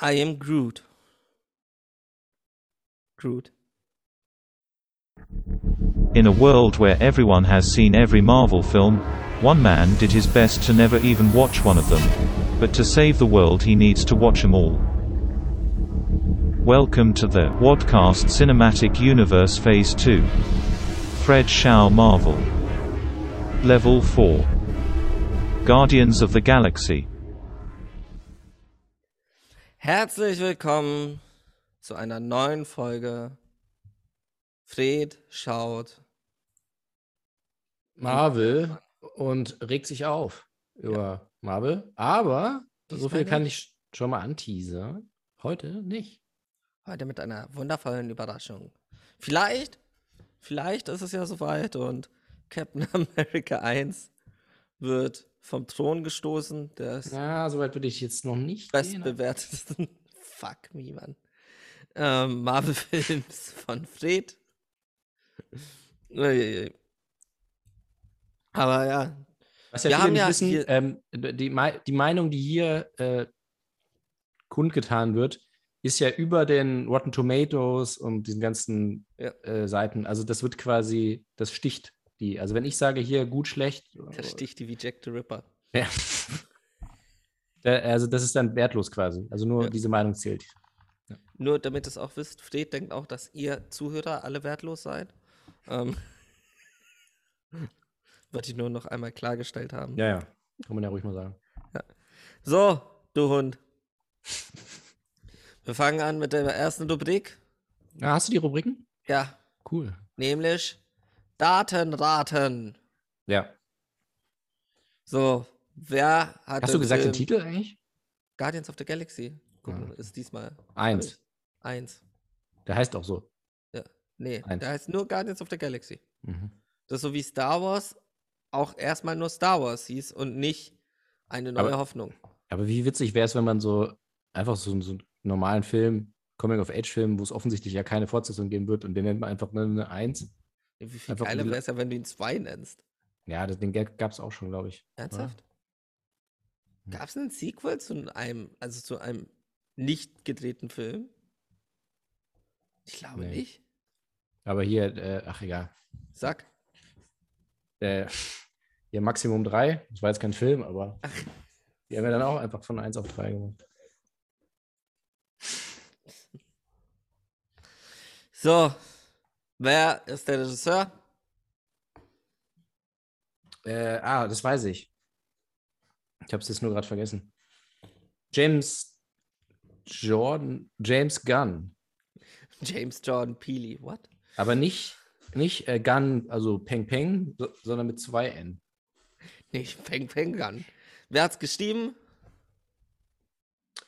I am Groot. Groot. In a world where everyone has seen every Marvel film, one man did his best to never even watch one of them. But to save the world, he needs to watch them all. Welcome to the Wadcast Cinematic Universe Phase 2. Fred Shaw Marvel. Level 4. Guardians of the Galaxy. Herzlich willkommen zu einer neuen Folge. Fred schaut Marvel und regt sich auf über Marvel. Aber so viel kann ich schon mal anteasern. Heute nicht. heute mit einer wundervollen Überraschung. Vielleicht, vielleicht ist es ja soweit und Captain America 1 wird vom Thron gestoßen, des Ja, soweit würde ich jetzt noch nicht gehen. bestbewertesten, fuck me, Mann, ähm, Marvel-Films von Fred. Aber ja, Was ja Wir haben ja wissen, ähm, die, die Meinung, die hier äh, kundgetan wird, ist ja über den Rotten Tomatoes und diesen ganzen Ja. äh, Seiten. Also das wird quasi, das sticht die. Also wenn ich sage hier gut, schlecht, der sticht die wie Jack the Ripper. Ja. Da- also das ist dann wertlos quasi. Also nur Ja. diese Meinung zählt. Nur damit ihr es auch wisst, Fred denkt auch, dass ihr Zuhörer alle wertlos seid. Ähm, Wollte ich nur noch einmal klargestellt haben. Ja, ja. Kann man ja ruhig mal sagen. So, du Hund. Wir fangen an mit der ersten Rubrik. Ah, hast du die Rubriken? Ja, Cool. nämlich Datenraten. Ja. So, wer hat Hast du gesagt den Titel eigentlich? Guardians of the Galaxy. Gucken, Ja. ist diesmal. Eins. Eins. Der heißt auch so. Ja. Nee, Eins. der heißt nur Guardians of the Galaxy. Mhm. Das ist so wie Star Wars auch erstmal nur Star Wars hieß und nicht eine neue Aber- Hoffnung. Aber wie witzig wäre es, wenn man so einfach so, so einen normalen Film, Coming-of-Age-Film, wo es offensichtlich ja keine Fortsetzung geben wird und den nennt man einfach eine, eine Eins. Wie viel Einfach geiler wäre es ja, wenn du ihn zwei nennst. Ja, das, den gab es auch schon, glaube ich. Ernsthaft? Hm. Gab es einen Sequel zu einem, also zu einem nicht gedrehten Film? Ich glaube Nee. nicht. Aber hier, äh, ach egal. Sag. Äh, hier Maximum 3, das war jetzt kein Film, aber Ach. die haben ja dann auch einfach von 1 auf 3 gemacht. So, wer ist der Regisseur? Äh, ah, das weiß ich. Ich habe es jetzt nur gerade vergessen. James Jordan, James Gunn. James Jordan Peele. What? Aber nicht, nicht äh, Gunn, also Peng Peng, so, sondern mit zwei N. Nicht Peng Peng Gun. Wer hat's geschrieben?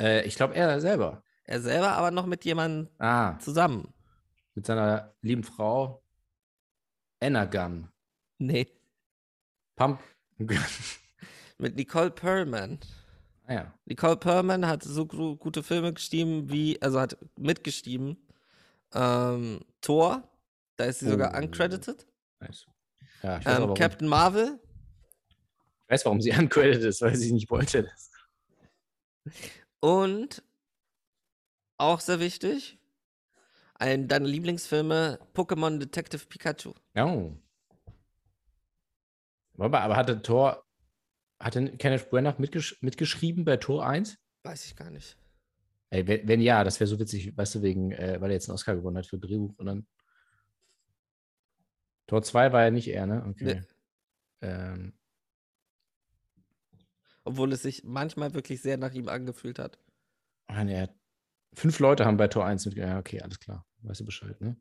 Äh, ich glaube, er selber. Er selber, aber noch mit jemandem Ah, zusammen. Mit seiner lieben Frau Anna Gunn. Nee. Pump Gunn. Mit Nicole Perlman. Ah ja. Nicole Perlman hat so gute Filme geschrieben wie, also hat mitgeschrieben. Ähm, Thor, da ist sie sogar Oh. uncredited. Nice. Ja, weiß, Ähm. Captain Marvel, ich weiß, warum sie uncredited ist, weil sie nicht wollte. Und auch sehr wichtig, ein deiner Lieblingsfilme Pokémon Detective Pikachu. Oh. Aber, aber hatte Thor, hatte Kenneth Branagh mitgesch mitgeschrieben bei Tor 1? Weiß ich gar nicht. Ey, wenn, wenn ja, das wäre so witzig, weißt du, wegen, äh, weil er jetzt einen Oscar gewonnen hat für Drehbuch und dann. Tor 2 war ja nicht er, ne? Okay. Nee. Ähm, Obwohl es sich manchmal wirklich sehr nach ihm angefühlt hat. ah, nee, er hat- fünf Leute haben bei Tor 1 mit. Ja, okay, alles klar. Weißt du Bescheid, ne?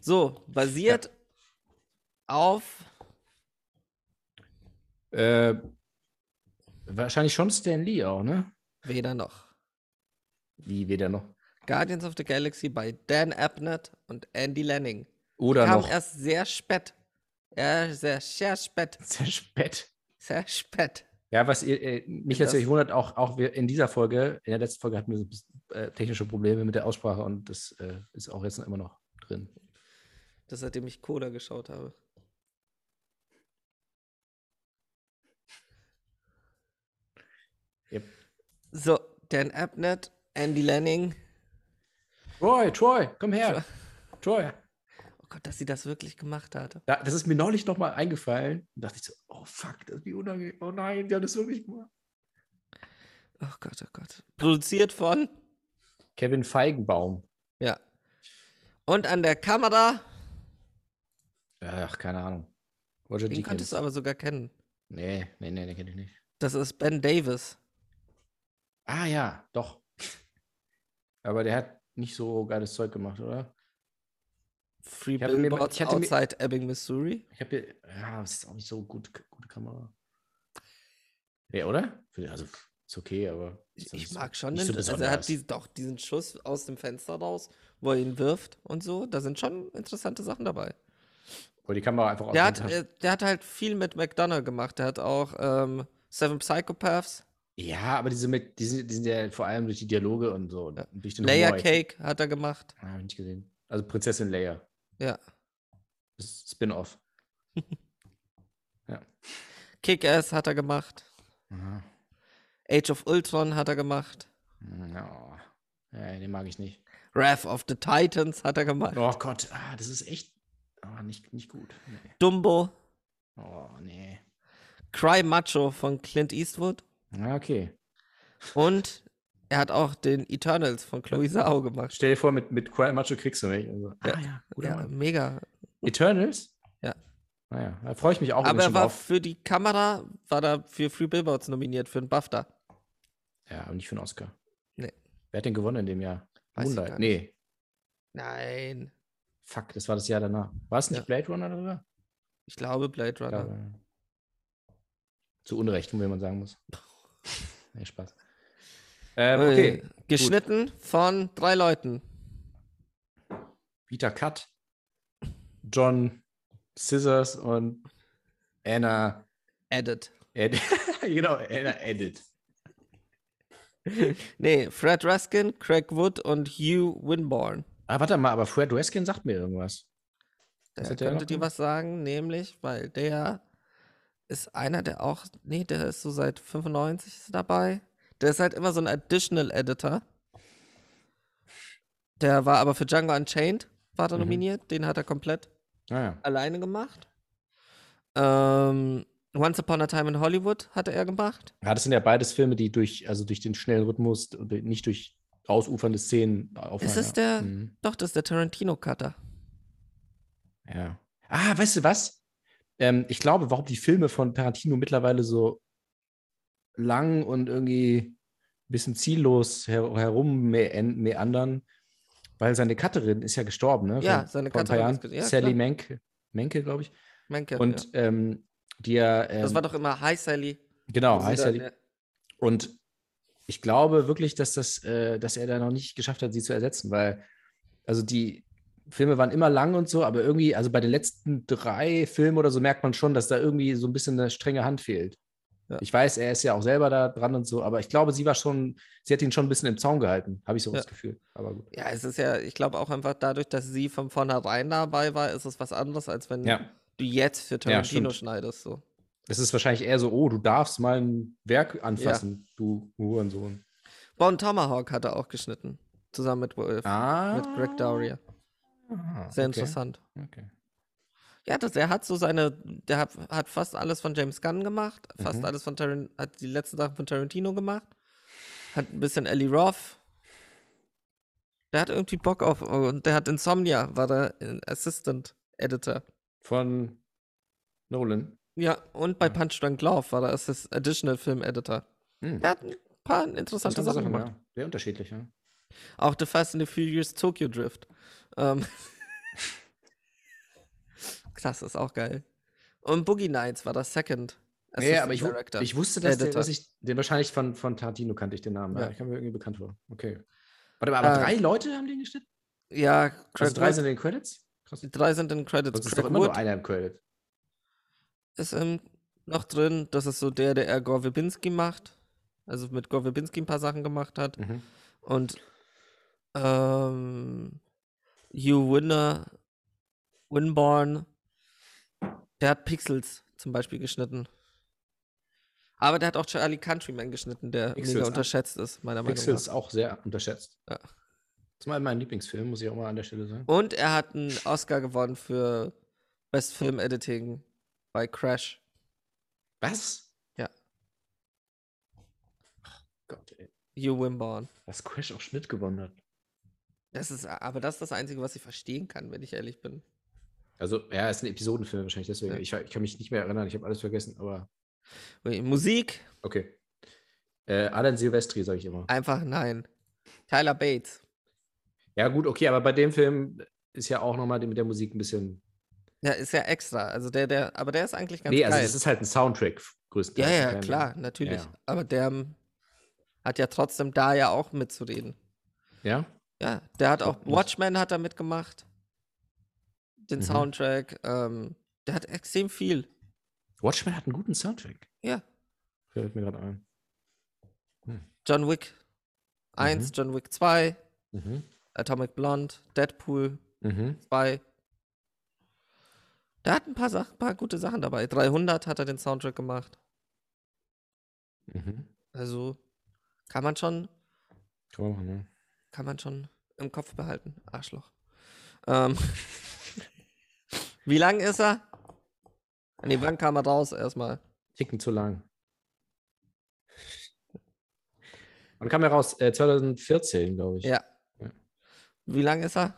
So, basiert auf Äh, wahrscheinlich schon Stan Lee auch, ne? weder noch. Wie weder noch. Guardians of the Galaxy bei Dan Abnett und Andy Lanning. Oder Kam noch. erst sehr spät. Ja, sehr, sehr spät. Sehr spät. Sehr spät. Ja, was ihr, äh, mich Das- tatsächlich wundert, auch, auch wir in dieser Folge, in der letzten Folge hatten wir so ein bisschen, äh, technische Probleme mit der Aussprache und das äh, ist auch jetzt noch immer noch drin. Das seitdem ich Coda geschaut habe. Yep. So, Dan Abnett Andy Lanning. Troy, Troy, komm her. Troy. Oh Gott, dass sie das wirklich gemacht hat. Da, das ist mir neulich noch mal eingefallen. Da dachte ich so, oh fuck, das ist wie unangenehm. Oh nein, die haben das wirklich gemacht. Oh Gott, oh Gott. Produziert von. Kevin Feigenbaum. Ja. Und an der Kamera, Ach, keine Ahnung. Roger den könntest Deakins. du aber sogar kennen. Nee, nee, nee, den kenne ich nicht. Das ist Ben Davis. Ah ja, doch. Aber der hat nicht so geiles Zeug gemacht, oder? Free Ich hatte mir- Billboards ich hatte mir- outside Ebbing, Missouri. Ich habe hier, ja, das ist auch nicht so gut, gute Kamera. Ja, oder? Also, ist okay, aber. Ich, ich mag schon den, so also er hat dies, doch diesen Schuss aus dem Fenster raus, wo er ihn wirft und so. Da sind schon interessante Sachen dabei. Wo die Kamera einfach Der hat, äh, der hat halt viel mit McDonough gemacht. Der hat auch ähm, Seven Psychopaths, Ja, aber diese mit, die sind, die sind ja vor allem durch die Dialoge und so. Ja. Durch den Layer Humor. Cake hat er gemacht. Ah, hab ich nicht gesehen. Also Prinzessin Leia. Ja. Spin-off. ja. Kick-Ass hat er gemacht. Aha. Age of Ultron hat er gemacht. No. Ja, den mag ich nicht. Wrath of the Titans hat er gemacht. Oh Gott, ah, das ist echt ah, nicht, nicht gut. Nee. Dumbo. Oh, nee. Cry Macho von Clint Eastwood. Ah, okay. Und er hat auch den Eternals von Chloe Zhao gemacht. Stell dir vor, mit, mit Cry Macho kriegst du mich. Also, Ja. Ah ja, guter Ja, Mann. mega. Eternals? Ja. Naja, da freue ich mich auch Aber er war drauf. für die Kamera, war da für Free Billboards nominiert, für einen BAFTA. Ja, aber nicht für einen Oscar. Nee. Wer hat den gewonnen in dem Jahr? Weiß Moonlight. Nee, Nein. fuck, das war das Jahr danach. War es nicht Ja. Blade Runner darüber? Ich glaube Blade Runner. Ja, zu Unrecht, wie man sagen muss. nee, Spaß. Ähm, Äh, okay, Geschnitten von drei Leuten. Peter Cut, John Scissors und Anna Edit. Ed genau, Anna Edit. Nee, Fred Raskin, Craig Wood und Hugh Winborn. Ah, warte mal, aber Fred Raskin sagt mir irgendwas. Was Der könnte dir was sagen, nämlich, weil der ist einer, der auch, nee, der ist so seit 95 ist dabei. Der ist halt immer so ein Additional Editor. Der war aber für Django Unchained, war der Mhm. nominiert. Den hat er komplett Ah, ja. alleine gemacht. Ähm, Once Upon a Time in Hollywood hatte er gemacht. Ja, das sind ja beides Filme, die durch, also durch den schnellen Rhythmus nicht durch ausufernde Szenen aufhören. Ist es der, Mhm. doch, das ist der Tarantino-Cutter. Ja. Ah, weißt du was? Ähm, ich glaube, warum die Filme von Tarantino mittlerweile so lang und irgendwie ein bisschen ziellos her herum meandern, weil seine Cutterin ist ja gestorben, ne? Ja, Vor- seine Cutterin ist ja, Sally. Menke, Menke glaube ich. Menke, Und ja. ähm, die ja. Ähm, Das war doch immer Hi Sally. genau, dann, Sally. ja. Und ich glaube wirklich, dass, das, äh, dass er da noch nicht geschafft hat, sie zu ersetzen, weil, also die Filme waren immer lang und so, aber irgendwie, also bei den letzten drei Filmen oder so merkt man schon, dass da irgendwie so ein bisschen eine strenge Hand fehlt. Ja. Ich weiß, er ist ja auch selber da dran und so, aber ich glaube, sie war schon, sie hat ihn schon ein bisschen im Zaun gehalten, habe ich so Ja. das Gefühl. Aber gut. Ja, es ist ja, ich glaube auch einfach dadurch, dass sie von vornherein dabei war, ist es was anderes, als wenn Ja. Du jetzt für Tarantino stimmt. schneidest. So. Es ist wahrscheinlich eher so, oh, du darfst mal ein Werk anfassen, du Hurensohn. Bon Tomahawk hat er auch geschnitten. Zusammen mit Wolf. Ah. Mit Greg Dowrier. Ah, Sehr okay. interessant. Okay. Ja, das, der hat so seine, der hat, hat fast alles von James Gunn gemacht, fast Mhm. alles von Tarantino, hat die letzten Sachen von Tarantino gemacht, hat ein bisschen Ellie Roth. Der hat irgendwie Bock auf, und der hat Insomnia, war der äh, Assistant Editor. Von Nolan. Ja, und bei Ja. Punch Drunk Love war der Assist Additional Film Editor. Hm. Der hat ein paar interessante Sachen gemacht. ja. Sehr unterschiedlich, ja. Auch The Fast and the Furious Tokyo Drift. Ähm. das ist auch geil. Und Boogie Nights war das Second. Ja, aber ich, Director. ich wusste, dass, der, dass ich den wahrscheinlich von, von Tarantino kannte ich den Namen. Ja. Ja. Ich kam mir irgendwie bekannt vor. Okay. Warte mal, aber Äh, drei Leute haben den geschnitten? ja, Craig Also drei sind in den Credits? Krass. die drei sind in Credits. Das ist Craig doch immer Wood nur einer im Credit. ist ähm, noch drin. Das ist so der, der eher Gore Verbinski macht. Also mit Gore Verbinski ein paar Sachen gemacht hat. Mhm. Und ähm, Hugh Winner, Winborn, der hat Pixels zum Beispiel geschnitten. Aber der hat auch Charlie Countryman geschnitten, der Pixels, mega unterschätzt ist, meiner Meinung Pixels nach. auch sehr unterschätzt. Ja. Das ist mal mein Lieblingsfilm, muss ich auch mal an der Stelle sagen. Und er hat einen Oscar gewonnen für Best Film Editing bei Crash. Was? Ja. Gott, ey. Hugh Wimborne. Dass Crash auch Schnitt gewonnen hat. Das ist, aber das ist das Einzige, was ich verstehen kann, wenn ich ehrlich bin. Also, ja, es ist ein Episodenfilm wahrscheinlich, deswegen. Ja. Ich, ich kann mich nicht mehr erinnern, ich habe alles vergessen, aber Musik, okay. Äh, Alan Silvestri, sage ich immer. einfach nein. Tyler Bates. Ja, gut, okay, aber bei dem Film ist ja auch nochmal mit der Musik ein bisschen. Ja, ist ja extra. Also der, der, aber der ist eigentlich ganz nee, also geil. es ist halt ein Soundtrack ja, größtenteils. ja, kein- klar, natürlich. Ja. Aber der ähm, hat ja trotzdem da ja auch mitzureden. Ja? Ja, der hat auch Watchmen hat er mitgemacht. Den Mhm. Soundtrack. Ähm, der hat extrem viel. Watchmen hat einen guten Soundtrack. Ja. Fällt mir gerade ein. John Wick 1, Mhm. John Wick 2, Mhm. Atomic Blonde, Deadpool Mhm. 2. Der hat ein paar, Sach paar gute Sachen dabei. 300 hat er den Soundtrack gemacht. Mhm. Also kann man schon, Kann man machen, ne? kann man schon im Kopf behalten. Arschloch. Ähm, wie lang ist er? Nee, wann kam er raus erstmal? Ticken zu lang. Wann kam er raus? Äh, 2014, glaube ich. Ja. Wie lang ist er?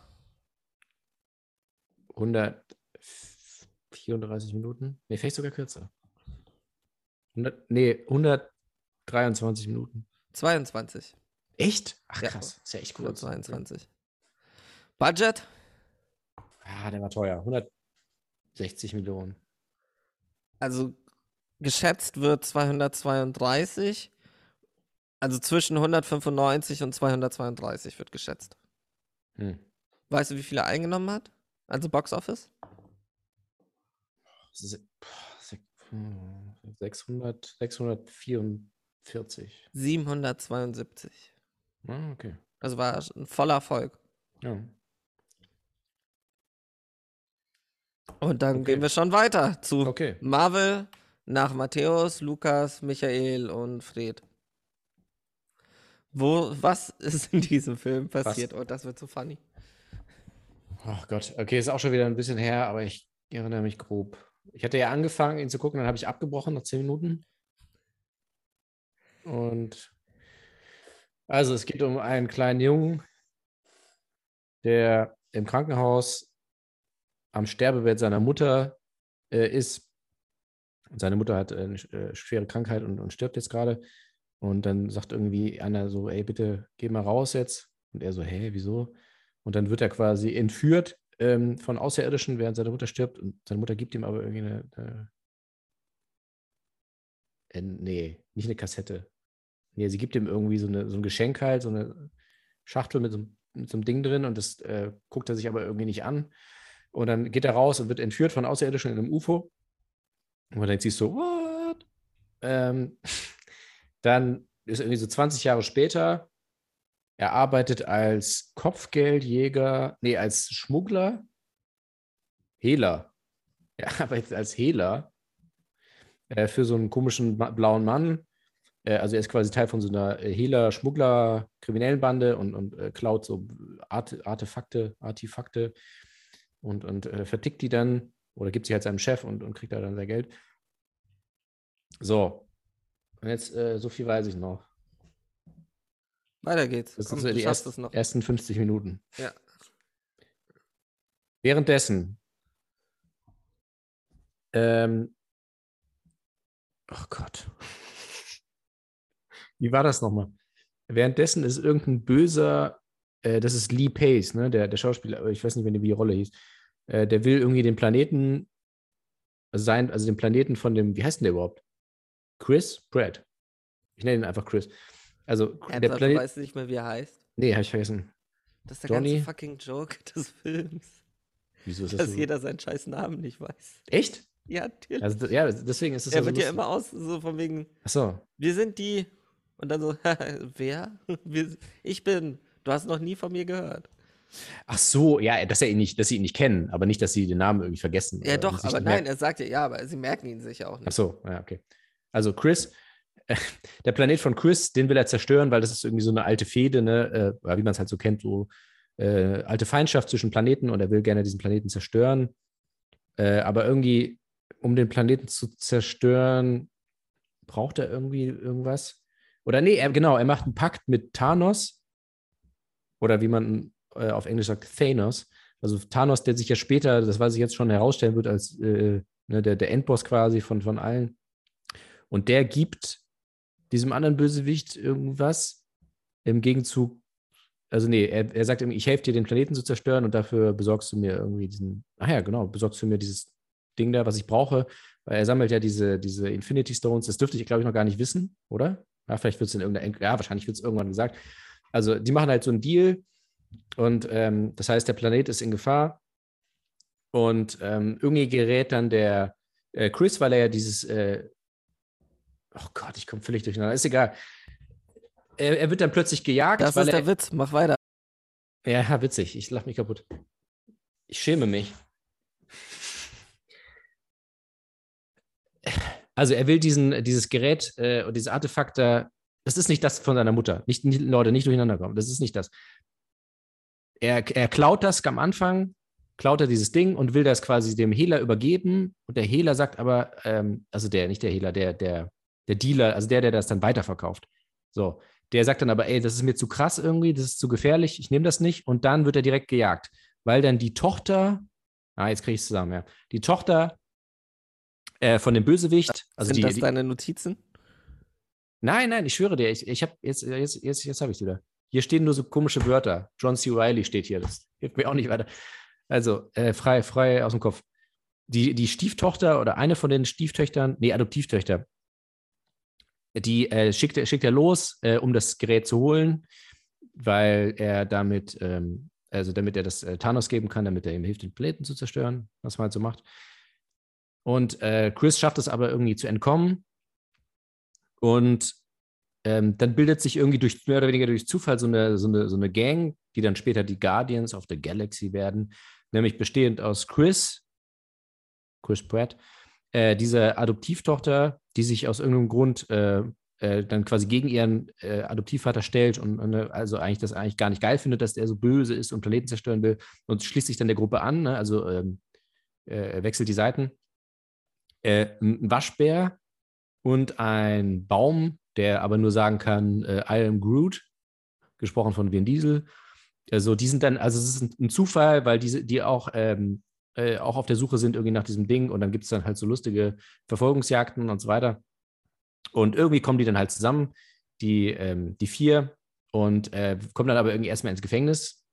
134 Minuten? Nee, vielleicht sogar kürzer. 100, nee, 123 Minuten. 22. Echt? Ach Ja. krass. Ist ja echt kurz. 22. Budget? Ja, der war teuer. 160 Millionen. Also geschätzt wird 232. Also zwischen 195 und 232 wird geschätzt. Hm. Weißt du, wie viel er eingenommen hat? Also Box Office? Das ist- boah, sech- hm, 600, 644. 772. Ah, okay. Also war ein voller Erfolg. Ja. Und dann Okay. gehen wir schon weiter zu Okay. Marvel nach Matthäus, Lukas, Michael und Fred. Wo, was ist in diesem Film passiert? Oh, das wird so funny. Ach Gott, okay, ist auch schon wieder ein bisschen her, aber ich erinnere mich grob. Ich hatte ja angefangen, ihn zu gucken, dann habe ich abgebrochen nach zehn Minuten. Und also es geht um einen kleinen Jungen, der im Krankenhaus am Sterbebett seiner Mutter äh, ist. Und seine Mutter hat äh, eine äh, schwere Krankheit und, und stirbt jetzt gerade. Und dann sagt irgendwie einer so, ey, bitte geh mal raus jetzt. Und er so, hä, wieso? Und dann wird er quasi entführt ähm, von Außerirdischen, während seine Mutter stirbt. Und seine Mutter gibt ihm aber irgendwie eine. eine äh, nee, nicht eine Kassette. Nee, sie gibt ihm irgendwie so, eine, so ein Geschenk halt, so eine Schachtel mit so, einem- mit so einem Ding drin und das äh, guckt er sich aber irgendwie nicht an. Und dann geht er raus und wird entführt von Außerirdischen in einem UFO. Und man denkt sich so, what? Ähm, dann ist irgendwie so 20 Jahre später, er arbeitet als Kopfgeldjäger, nee, als Schmuggler, Hehler. Er arbeitet als Hehler äh, für so einen komischen blauen Mann. Äh, also er ist quasi Teil von so einer äh, Hehler, Schmuggler, Bande und, und äh, klaut so Arte, Artefakte, Artefakte und, und äh, vertickt die dann oder gibt sie halt seinem Chef und, und kriegt da dann sein Geld. So. Und jetzt, äh, so viel weiß ich noch. Weiter geht's. Das Komm, sind so die erst, ersten 50 Minuten. Ja. Währenddessen. Ähm, oh Gott. Wie war das nochmal? Währenddessen ist irgendein böser, äh, das ist Lee Pace, ne, der, der Schauspieler, ich weiß nicht, wie die Rolle hieß, äh, der will irgendwie den Planeten sein, also den Planeten von dem, wie heißt denn der überhaupt? Chris? Brad. Ich nenne ihn einfach Chris. Also, der Ernsthaft, du Planet. weißt nicht mehr, wie er heißt. Nee, habe ich vergessen. Das ist der Johnny? ganze fucking Joke des Films. Wieso ist das Dass so? jeder seinen scheiß Namen nicht weiß. Echt? Ja, natürlich. Also, ja, deswegen ist es er ja so wird ja immer aus, so von wegen, Achso. wir sind die. Und dann so, wer? Wir, ich bin. Du hast noch nie von mir gehört. Ach so, ja, dass, er ihn nicht, dass sie ihn nicht kennen, aber nicht, dass sie den Namen irgendwie vergessen. Ja, doch, aber nein, merken. er sagt ja, ja, aber sie merken ihn sich ja auch Ach nicht. so, ja, okay. Also Chris der Planet von Chris, den will er zerstören, weil das ist irgendwie so eine alte Fehde, ne? äh, wie man es halt so kennt, so äh, alte Feindschaft zwischen Planeten und er will gerne diesen Planeten zerstören. Äh, aber irgendwie, um den Planeten zu zerstören, braucht er irgendwie irgendwas. Oder nee, er, genau, er macht einen Pakt mit Thanos. Oder wie man äh, auf Englisch sagt, Thanos. Also Thanos, der sich ja später, das weiß ich jetzt schon, herausstellen wird als äh, ne, der, der Endboss quasi von, von allen. Und der gibt diesem anderen Bösewicht irgendwas im Gegenzug. Also nee, er, er sagt irgendwie, ich helfe dir, den Planeten zu zerstören und dafür besorgst du mir irgendwie diesen, ach ja, genau, besorgst du mir dieses Ding da, was ich brauche, weil er sammelt ja diese, diese Infinity Stones. Das dürfte ich, glaube ich, noch gar nicht wissen, oder? Ja, vielleicht wird es in irgendeiner, ja, wahrscheinlich wird es irgendwann gesagt. Also die machen halt so einen Deal und ähm, das heißt, der Planet ist in Gefahr und ähm, irgendwie gerät dann der äh, Chris, weil er ja dieses äh, Oh Gott, ich komme völlig durcheinander. Ist egal. Er, er, wird dann plötzlich gejagt. Das ist der er, Witz. Mach weiter. Ja, witzig. Ich lache mich kaputt. Ich schäme mich. Also er will diesen, dieses Gerät äh, und dieses Artefakt da, das ist nicht das von seiner Mutter. Nicht, nicht, Leute, nicht durcheinander kommen. Das ist nicht das. Er, er klaut das am Anfang, klaut er dieses Ding und will das quasi dem Hehler übergeben. Und der Hehler sagt aber, ähm, also der, nicht der Hehler, der, der, der Dealer, also der, der das dann weiterverkauft. So, der sagt dann aber, ey, das ist mir zu krass irgendwie, das ist zu gefährlich, ich nehme das nicht. Und dann wird er direkt gejagt, weil dann die Tochter, ah, jetzt kriege ich es zusammen, ja, die Tochter äh, von dem Bösewicht, also Sind die, das deine Notizen? Nein, nein, ich schwöre dir, ich, ich habe jetzt, jetzt, jetzt, jetzt habe ich es wieder. Hier stehen nur so komische Wörter. John C. Riley steht hier, das hilft mir auch nicht weiter. Also, äh, frei, frei aus dem Kopf. Die, die Stieftochter oder eine von den Stieftöchtern, nee, Adoptivtöchter, die äh, schickt, schickt er los, äh, um das Gerät zu holen, weil er damit, ähm, also damit er das äh, Thanos geben kann, damit er ihm hilft, den Planeten zu zerstören, was man halt so macht. Und äh, Chris schafft es aber irgendwie zu entkommen. Und ähm, dann bildet sich irgendwie durch mehr oder weniger durch Zufall so eine, so, eine, so eine Gang, die dann später die Guardians of the Galaxy werden, nämlich bestehend aus Chris, Chris Pratt, äh, diese Adoptivtochter, die sich aus irgendeinem Grund äh, äh, dann quasi gegen ihren äh, Adoptivvater stellt und, und, also eigentlich das eigentlich gar nicht geil findet, dass der so böse ist und Planeten zerstören will und schließt sich dann der Gruppe an, ne? also ähm, äh, wechselt die Seiten. Äh, ein Waschbär und ein Baum, der aber nur sagen kann, I am Groot, gesprochen von Vin Diesel. Also die sind dann, also es ist ein, Zufall, weil diese, die auch ähm, äh, auch auf der Suche sind irgendwie nach diesem Ding und dann gibt es dann halt so lustige Verfolgungsjagden und so weiter. Und irgendwie kommen die dann halt zusammen, die, ähm, die vier, und äh, kommen dann aber irgendwie erstmal ins Gefängnis,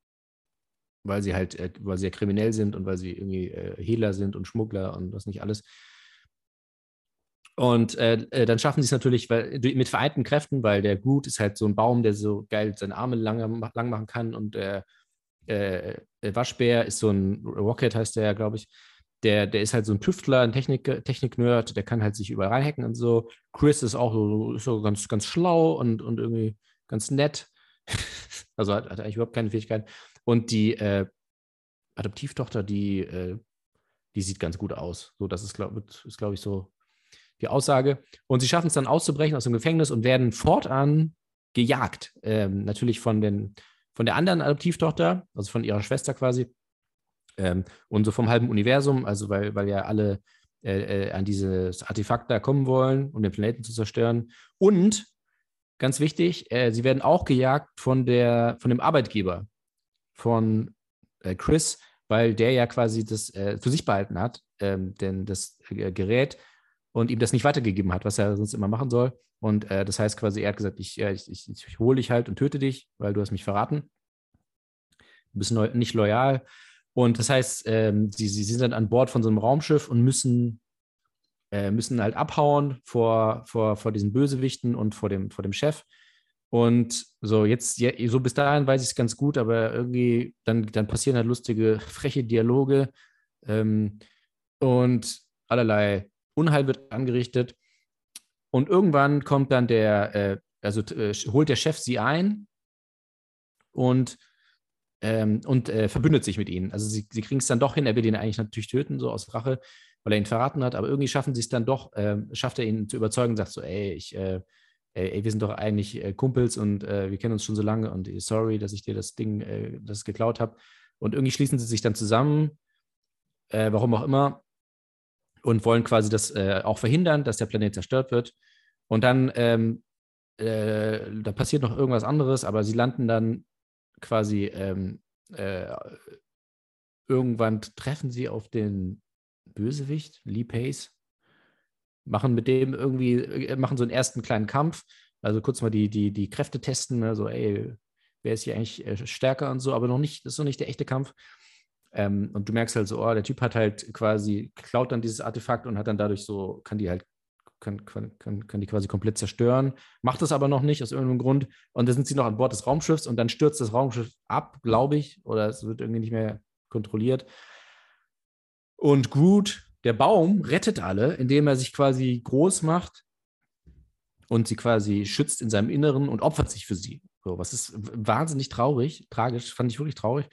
weil sie halt, äh, weil sie ja kriminell sind und weil sie irgendwie äh, Hehler sind und Schmuggler und das nicht alles. Und äh, äh, dann schaffen sie es natürlich weil, mit vereinten Kräften, weil der Groot ist halt so ein Baum, der so geil seine Arme lang, lang machen kann und der äh, Waschbär ist so ein Rocket, heißt der ja, glaube ich. Der, der ist halt so ein Tüftler, ein Technik, Technik-Nerd, der kann halt sich überall reinhacken und so. Chris ist auch so, ist so ganz, ganz schlau und, und irgendwie ganz nett. also hat, hat eigentlich überhaupt keine Fähigkeit. Und die äh, Adoptivtochter, die, äh, die sieht ganz gut aus. So, das ist, glaube glaub ich, so die Aussage. Und sie schaffen es dann auszubrechen aus dem Gefängnis und werden fortan gejagt. Ähm, natürlich von den von der anderen Adoptivtochter, also von ihrer Schwester quasi, ähm, und so vom halben Universum, also weil, weil ja alle äh, äh, an dieses Artefakt da kommen wollen, um den Planeten zu zerstören. Und ganz wichtig, äh, sie werden auch gejagt von, der, von dem Arbeitgeber, von äh, Chris, weil der ja quasi das äh, für sich behalten hat, ähm, denn das äh, Gerät und ihm das nicht weitergegeben hat, was er sonst immer machen soll. Und äh, das heißt quasi, er hat gesagt, ich, ja, ich, ich, ich hole dich halt und töte dich, weil du hast mich verraten. Du bist neu, nicht loyal. Und das heißt, ähm, sie, sie sind dann an Bord von so einem Raumschiff und müssen, äh, müssen halt abhauen vor, vor, vor diesen Bösewichten und vor dem, vor dem Chef. Und so, jetzt, ja, so bis dahin weiß ich es ganz gut, aber irgendwie, dann, dann passieren halt lustige, freche Dialoge ähm, und allerlei Unheil wird angerichtet. Und irgendwann kommt dann der, äh, also äh, holt der Chef sie ein und, ähm, und äh, verbündet sich mit ihnen. Also sie, sie kriegen es dann doch hin, er will ihn eigentlich natürlich töten, so aus Rache, weil er ihn verraten hat, aber irgendwie schaffen sie es dann doch, ähm, schafft er ihn zu überzeugen, sagt so, ey, ich, äh, ey, wir sind doch eigentlich äh, Kumpels und äh, wir kennen uns schon so lange und äh, sorry, dass ich dir das Ding, äh, das geklaut habe. Und irgendwie schließen sie sich dann zusammen, äh, warum auch immer, und wollen quasi das äh, auch verhindern, dass der Planet zerstört wird. Und dann, ähm, da passiert noch irgendwas anderes, aber sie landen dann quasi ähm, irgendwann treffen sie auf den Bösewicht, Lee Pace, machen mit dem irgendwie, äh, machen so einen ersten kleinen Kampf, also kurz mal die, die, die Kräfte testen, also ey, wer ist hier eigentlich äh, stärker und so, aber noch nicht, das ist noch nicht der echte Kampf. Ähm, und du merkst halt so, oh, der Typ hat halt quasi, klaut dann dieses Artefakt und hat dann dadurch so, kann die halt, kann, kann, kann, kann die quasi komplett zerstören, macht das aber noch nicht aus irgendeinem Grund. Und dann sind sie noch an Bord des Raumschiffs und dann stürzt das Raumschiff ab, glaube ich, oder es wird irgendwie nicht mehr kontrolliert. Und Groot, der Baum, rettet alle, indem er sich quasi groß macht und sie quasi schützt in seinem Inneren und opfert sich für sie. So, was ist wahnsinnig traurig, tragisch, fand ich wirklich traurig.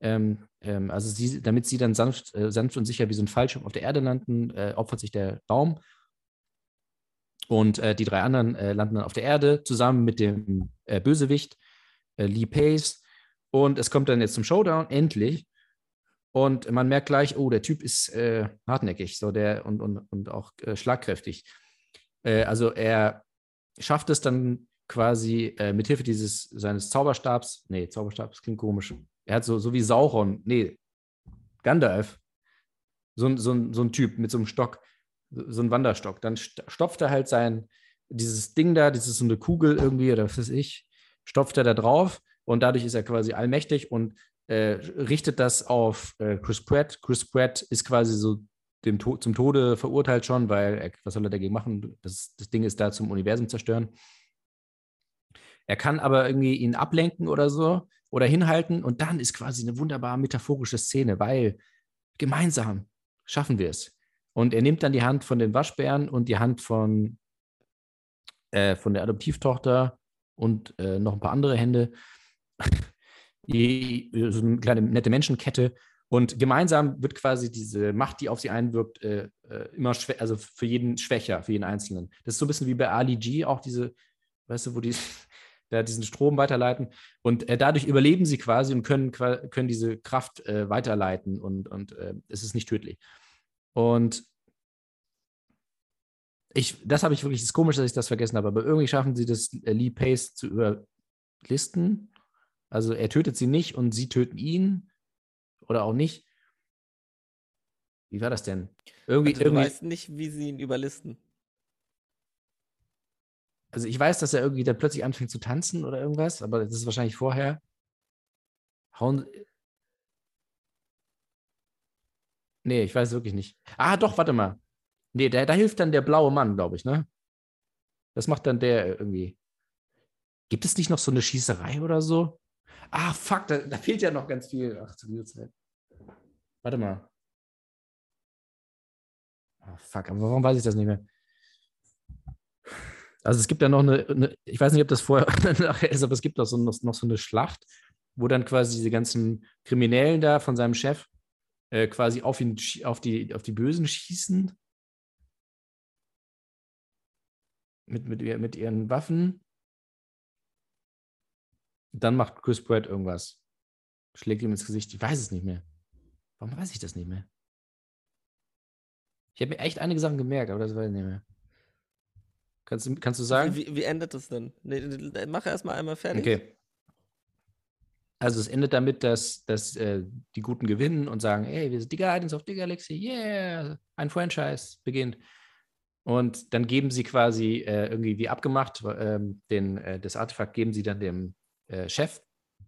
Ähm, ähm, also sie, damit sie dann sanft, äh, sanft und sicher wie so ein Fallschirm auf der Erde landen, äh, opfert sich der Baum. Und äh, die drei anderen äh, landen dann auf der Erde zusammen mit dem äh, Bösewicht äh, Lee Pace. Und es kommt dann jetzt zum Showdown, endlich. Und man merkt gleich, oh, der Typ ist hartnäckig so der, und, und, und auch schlagkräftig. Also er schafft es dann quasi äh, mit Hilfe dieses seines Zauberstabs, nee, Zauberstabs klingt komisch. Er hat so, so wie Sauron, nee, Gandalf, so, so, so ein Typ mit so einem Stock, so ein Wanderstock. Dann stopft er halt sein, dieses Ding da, das ist so eine Kugel irgendwie oder was weiß ich, stopft er da drauf und dadurch ist er quasi allmächtig und äh, richtet das auf äh, Chris Pratt. Chris Pratt ist quasi so dem to zum Tode verurteilt schon, weil er, was soll er dagegen machen? Das, das Ding ist da zum Universum zerstören. Er kann aber irgendwie ihn ablenken oder so oder hinhalten und dann ist quasi eine wunderbar metaphorische Szene, weil gemeinsam schaffen wir es. Und er nimmt dann die Hand von den Waschbären und die Hand von, äh, von der Adoptivtochter und äh, noch ein paar andere Hände so eine kleine nette Menschenkette. Und gemeinsam wird quasi diese Macht, die auf sie einwirkt, äh, äh immer schwächer, also für jeden schwächer, für jeden Einzelnen. Das ist so ein bisschen wie bei Ali G, auch diese, weißt du, wo die da diesen Strom weiterleiten. Und äh, dadurch überleben sie quasi und können, können diese Kraft äh, weiterleiten und, und äh, es ist nicht tödlich. Und ich, das habe ich wirklich, das ist komisch, dass ich das vergessen habe, aber irgendwie schaffen sie das, äh, Lee Pace zu überlisten also er tötet sie nicht und sie töten ihn oder auch nicht. Wie war das denn? Irgendwie, also du irgendwie, weißt nicht, wie sie ihn überlisten. Also ich weiß, dass er irgendwie dann plötzlich anfängt zu tanzen oder irgendwas, aber das ist wahrscheinlich vorher. Hauen. Nee, ich weiß wirklich nicht. Ah, doch, warte mal. Nee, da, da hilft dann der blaue Mann, glaube ich, ne? Das macht dann der irgendwie. Gibt es nicht noch so eine Schießerei oder so? Ah, fuck, da, da fehlt ja noch ganz viel. Ach, zu dieser Zeit. Warte mal. Ah, fuck, aber warum weiß ich das nicht mehr? Also es gibt ja noch eine, eine ich weiß nicht, ob das vorher oder nachher ist, aber es gibt noch so, noch, noch so eine Schlacht, wo dann quasi diese ganzen Kriminellen da von seinem Chef äh, quasi auf ihn, auf die, auf die Bösen schießen. Mit, mit, mit ihren Waffen. Dann macht Chris Pratt irgendwas. Schlägt ihm ins Gesicht. Ich weiß es nicht mehr. Warum weiß ich das nicht mehr? Ich habe mir echt einige Sachen gemerkt, aber das weiß ich nicht mehr. Kannst du, kannst du sagen? Wie, wie endet das denn? Nee, mach erstmal einmal fertig. Okay. Also es endet damit, dass, dass äh, die Guten gewinnen und sagen, hey, wir sind die Guardians of the Galaxy, yeah, ein Franchise beginnt. Und dann geben sie quasi äh, irgendwie wie abgemacht, äh, den, das Artefakt geben sie dann dem äh, Chef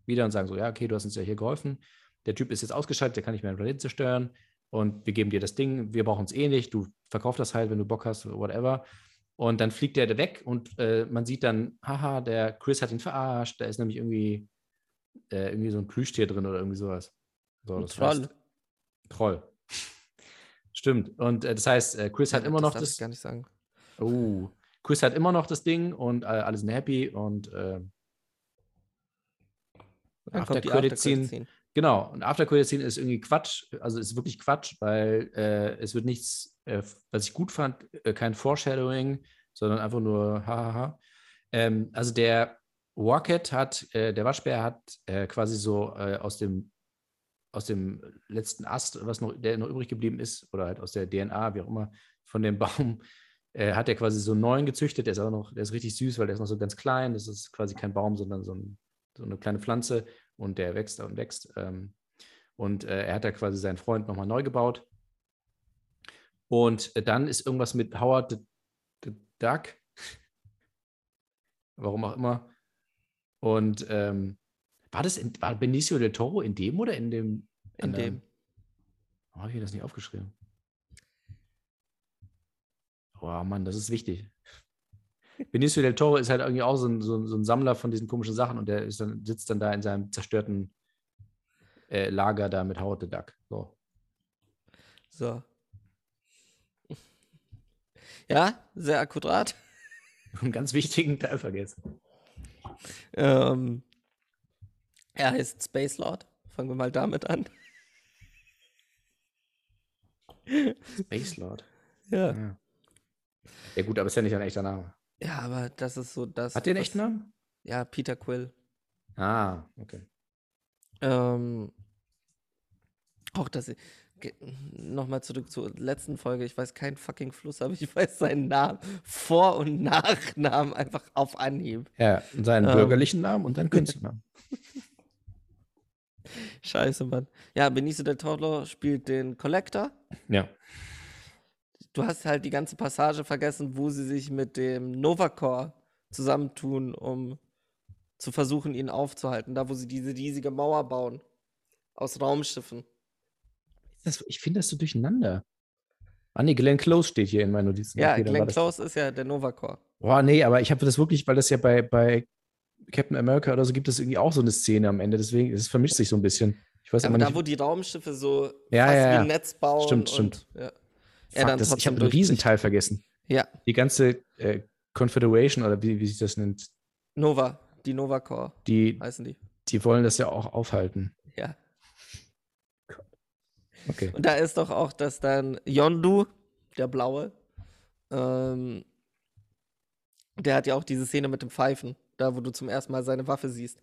wieder und sagen so, ja, okay, du hast uns ja hier geholfen. Der Typ ist jetzt ausgeschaltet, der kann nicht mehr den Planeten zerstören und wir geben dir das Ding, wir brauchen es eh nicht, du verkaufst das halt, wenn du Bock hast, whatever. Und dann fliegt der weg und äh, man sieht dann, haha, der Chris hat ihn verarscht, da ist nämlich irgendwie, äh, irgendwie so ein Plüschtier drin oder irgendwie sowas. So, ein Troll. Heißt, Troll. Stimmt. Und äh, das heißt, äh, Chris ja, hat immer das noch das. Ich gar nicht sagen. Oh, Chris hat immer noch das Ding und äh, alle sind happy und äh, After Credit Scene. Genau, und After Credit Scene ist irgendwie Quatsch, also ist wirklich Quatsch, weil äh, es wird nichts, äh, was ich gut fand, äh, kein Foreshadowing, sondern einfach nur hahaha. Ähm, also der Rocket hat, äh, der Waschbär hat äh, quasi so äh, aus dem aus dem letzten Ast, was noch, der noch übrig geblieben ist, oder halt aus der DNA, wie auch immer, von dem Baum, äh, hat er quasi so einen neuen gezüchtet. Der ist auch noch, der ist richtig süß, weil der ist noch so ganz klein. Das ist quasi kein Baum, sondern so, ein, so eine kleine Pflanze und der wächst und wächst. Ähm, und äh, er hat da quasi seinen Freund nochmal neu gebaut. Und äh, dann ist irgendwas mit Howard the, the Duck. Warum auch immer. Und ähm, war das in, war Benicio del Toro in dem oder in dem? In anderen? dem. Warum habe ich das nicht aufgeschrieben? Oh Mann, das ist wichtig. Benicio del Toro ist halt irgendwie auch so ein, so, so ein Sammler von diesen komischen Sachen und der dann, sitzt dann da in seinem zerstörten äh, Lager da mit Howard the Duck. So. So. Ja, sehr akkurat. Einen ganz wichtigen Teil vergessen. Ähm, er heißt Space Lord. Fangen wir mal damit an. Space Lord. Ja. Ja. ja, gut, aber ist ja nicht ein echter Name. Ja, aber das ist so das. Hat der einen echten Namen? Ja, Peter Quill. Ah, okay. Ähm, auch dass nochmal zurück zur letzten Folge. Ich weiß keinen fucking Fluss, aber ich weiß seinen Namen, Vor- und Nachnamen einfach auf Anhieb. Ja, seinen Ähm. bürgerlichen Namen und seinen Künstlernamen. Scheiße, Mann. Ja, Benicio del Toro spielt den Collector. ja. Du hast halt die ganze Passage vergessen, wo sie sich mit dem Novacore zusammentun, um zu versuchen, ihn aufzuhalten. Da, wo sie diese riesige Mauer bauen. Aus Raumschiffen. Das, ich finde das so durcheinander. Ah, nee, Glenn Close steht hier in meinen Notizen. Ja, Okay, Glenn Close ist ja der Novacore. Boah, nee, aber ich habe das wirklich, weil das ja bei, bei Captain America oder so gibt es irgendwie auch so eine Szene am Ende. Deswegen, es vermischt sich so ein bisschen. Ich weiß Aber aber da, nicht. wo die Raumschiffe so Ja, fast ja, wie ja. ein Netz bauen. Stimmt, und, stimmt. Ja. Fuck, dann das, ich habe einen. Riesenteil vergessen. ja, Die ganze äh, Confederation oder wie, wie sich das nennt, Nova, die Novacore die, heißen die. die wollen das ja auch aufhalten. Okay. Und da ist doch auch, dass dann Yondu, der Blaue, ähm, der hat ja auch diese Szene mit dem Pfeifen, da wo du zum ersten Mal seine Waffe siehst,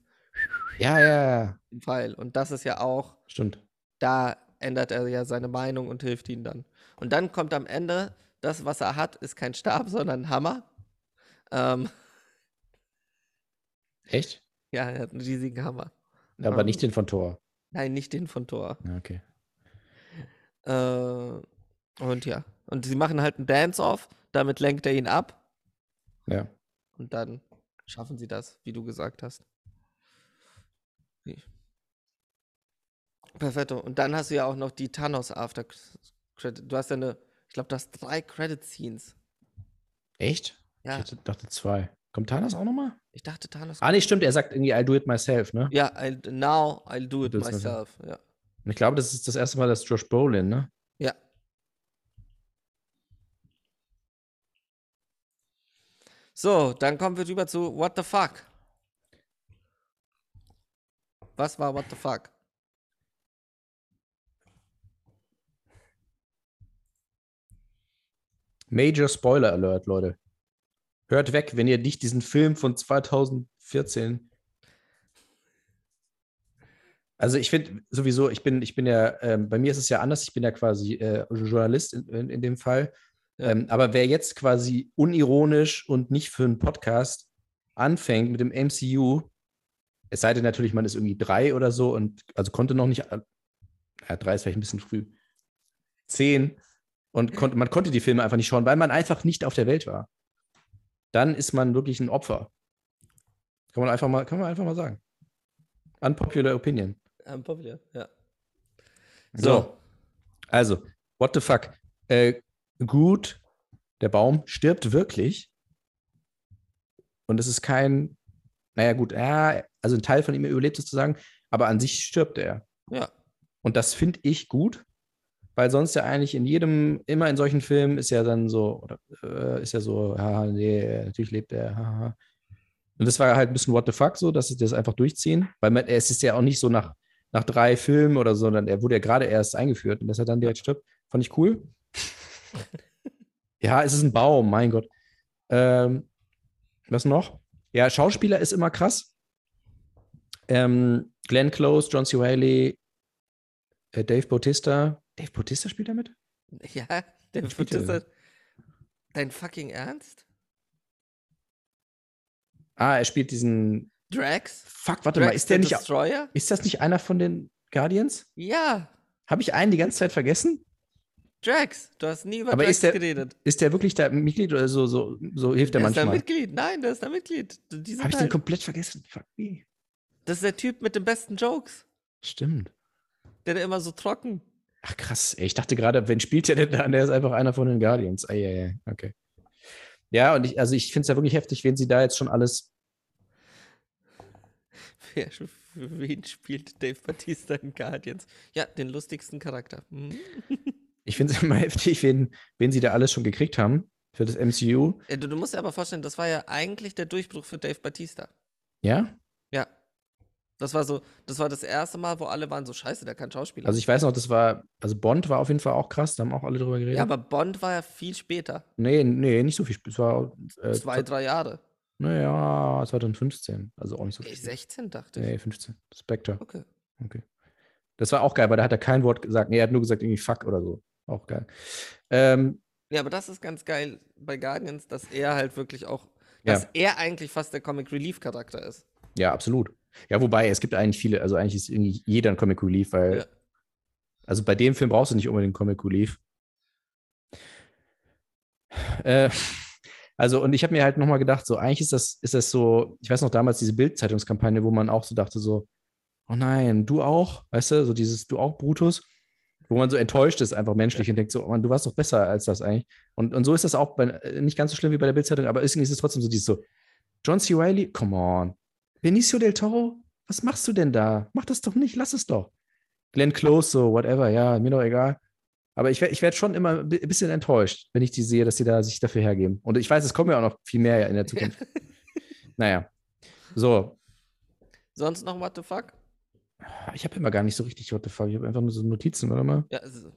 Ja, ja, ja. Pfeil. Und das ist ja auch, Stimmt. da ändert er ja seine Meinung und hilft ihnen dann. Und dann kommt am Ende, das, was er hat, ist kein Stab, sondern ein Hammer. Ähm, Echt? ja, er hat einen riesigen Hammer. Aber Ähm. nicht den von Thor. Nein, nicht den von Thor. Ja, okay. Äh, und ja. Und sie machen halt einen Dance-Off, damit lenkt er ihn ab. Ja. Und dann schaffen sie das, wie du gesagt hast. Wie- Perfetto. Und dann hast du ja auch noch die Thanos After Credit. Du hast ja eine, ich glaube, du hast drei Credit Scenes. Echt? Ja, Ich dachte zwei. Kommt Thanos auch nochmal? ich dachte Thanos. Ah, nee, stimmt. Er sagt irgendwie, I'll do it myself, ne? Ja, I, now I'll do it myself. Ja. Und ich glaube, das ist das erste Mal, dass Josh Brolin, ne? ja. So, dann kommen wir rüber zu What the fuck? Was war What the fuck? Major Spoiler Alert, Leute. Hört weg, wenn ihr nicht diesen Film von 2014. Also ich finde sowieso, ich bin, ich bin ja, ähm, bei mir ist es ja anders, ich bin ja quasi äh, Journalist in, in, in dem Fall. Ähm, aber wer jetzt quasi unironisch und nicht für einen Podcast anfängt mit dem MCU, es sei denn natürlich, man ist irgendwie drei oder so und also konnte noch nicht, äh, ja, drei ist vielleicht ein bisschen früh, zehn und konnte, man konnte die Filme einfach nicht schauen, weil man einfach nicht auf der Welt war. Dann ist man wirklich ein Opfer. Kann man einfach mal, kann man einfach mal sagen. Unpopular Opinion. Unpopular, ja. So. Also, what the fuck? Äh, gut, der Baum stirbt wirklich. Und es ist kein, naja, gut, ja, also ein Teil von ihm überlebt sozusagen, aber an sich stirbt er. Ja. Und das finde ich gut, weil sonst ja eigentlich in jedem, immer in solchen Filmen ist ja dann so, oder äh, ist ja so, haha, nee, natürlich lebt er, haha. Und das war halt ein bisschen what the fuck so, dass sie das einfach durchziehen, weil man, es ist ja auch nicht so nach, nach drei Filmen oder so, sondern er wurde ja gerade erst eingeführt und dass er dann direkt stirbt, fand ich cool. ja, es ist ein Baum, mein Gott. Ähm, was noch? Ja, Schauspieler ist immer krass. Ähm, Glenn Close, John C. Reilly, äh, Dave Bautista. Dave Bautista spielt damit? Ja, der das. Dein fucking Ernst? Ah, er spielt diesen. Drax? Fuck, warte Drax mal, ist der nicht. Destroyer? Ist das nicht einer von den Guardians? Ja, Habe ich einen die ganze Zeit vergessen? Drax. Du hast nie über Aber Drax ist der- geredet. Ist der wirklich da Mitglied oder so, so, so hilft er Der ist da manchmal? Mitglied. Nein, der ist da Mitglied. Habe ich den halt, komplett vergessen? Fuck me. das ist der Typ mit den besten Jokes. Stimmt. Der da immer so trocken. Ach krass, ey, ich dachte gerade, wen spielt der denn da? Der ist einfach einer von den Guardians. Ah, ja, ja, okay. Ja, und ich, also ich finde es ja wirklich heftig, wen sie da jetzt schon alles. Wer, für wen spielt Dave Batista in Guardians? Ja, den lustigsten Charakter. Hm? Ich finde es immer heftig, wen, wen sie da alles schon gekriegt haben für das MCU. Äh, Du, du musst dir aber vorstellen, das war ja eigentlich der Durchbruch für Dave Batista. Ja? Ja. Das war so, das war das erste Mal, wo alle waren so scheiße, der kann Schauspieler. Also ich weiß noch, das war, also Bond war auf jeden Fall auch krass, da haben auch alle drüber geredet. ja, aber Bond war ja viel später. nee, nee, nicht so viel. Es war äh, Zwei, drei Jahre. Naja, 2015. Also auch nicht so viel. 16 dachte ich. Nee, 15. Spectre. Okay. Okay. Das war auch geil, weil da hat er kein Wort gesagt. Nee, er hat nur gesagt, irgendwie fuck oder so. Auch geil. Ähm, Ja, aber das ist ganz geil bei Guardians, dass er halt wirklich auch, Ja. dass er eigentlich fast der Comic Relief Charakter ist. ja, absolut. Ja, wobei, es gibt eigentlich viele, also eigentlich ist irgendwie jeder ein Comic Relief, weil, Ja. also bei dem Film brauchst du nicht unbedingt Comic Relief. Äh, also, und ich habe mir halt nochmal gedacht, so, eigentlich ist das, ist das so, ich weiß noch damals diese Bild-Zeitungskampagne, wo man auch so dachte, so, oh nein, du auch, weißt du, so dieses Du auch, Brutus, wo man so enttäuscht ist, einfach menschlich und denkt so, oh Mann, du warst doch besser als das eigentlich. Und, und so ist das auch bei, äh, nicht ganz so schlimm wie bei der Bild-Zeitung, aber irgendwie ist es trotzdem so dieses so, John C. Reilly, come on. Benicio del Toro, was machst du denn da? Mach das doch nicht, lass es doch. Glenn Close, so, whatever, ja, mir doch egal. Aber ich, ich werde schon immer ein bi- bisschen enttäuscht, wenn ich die sehe, dass sie da sich dafür hergeben. Und ich weiß, es kommen ja auch noch viel mehr in der Zukunft. naja. So, Sonst noch what the fuck? ich habe immer gar nicht so richtig what the fuck. Ich habe einfach nur so Notizen, oder mal? Ja, ist-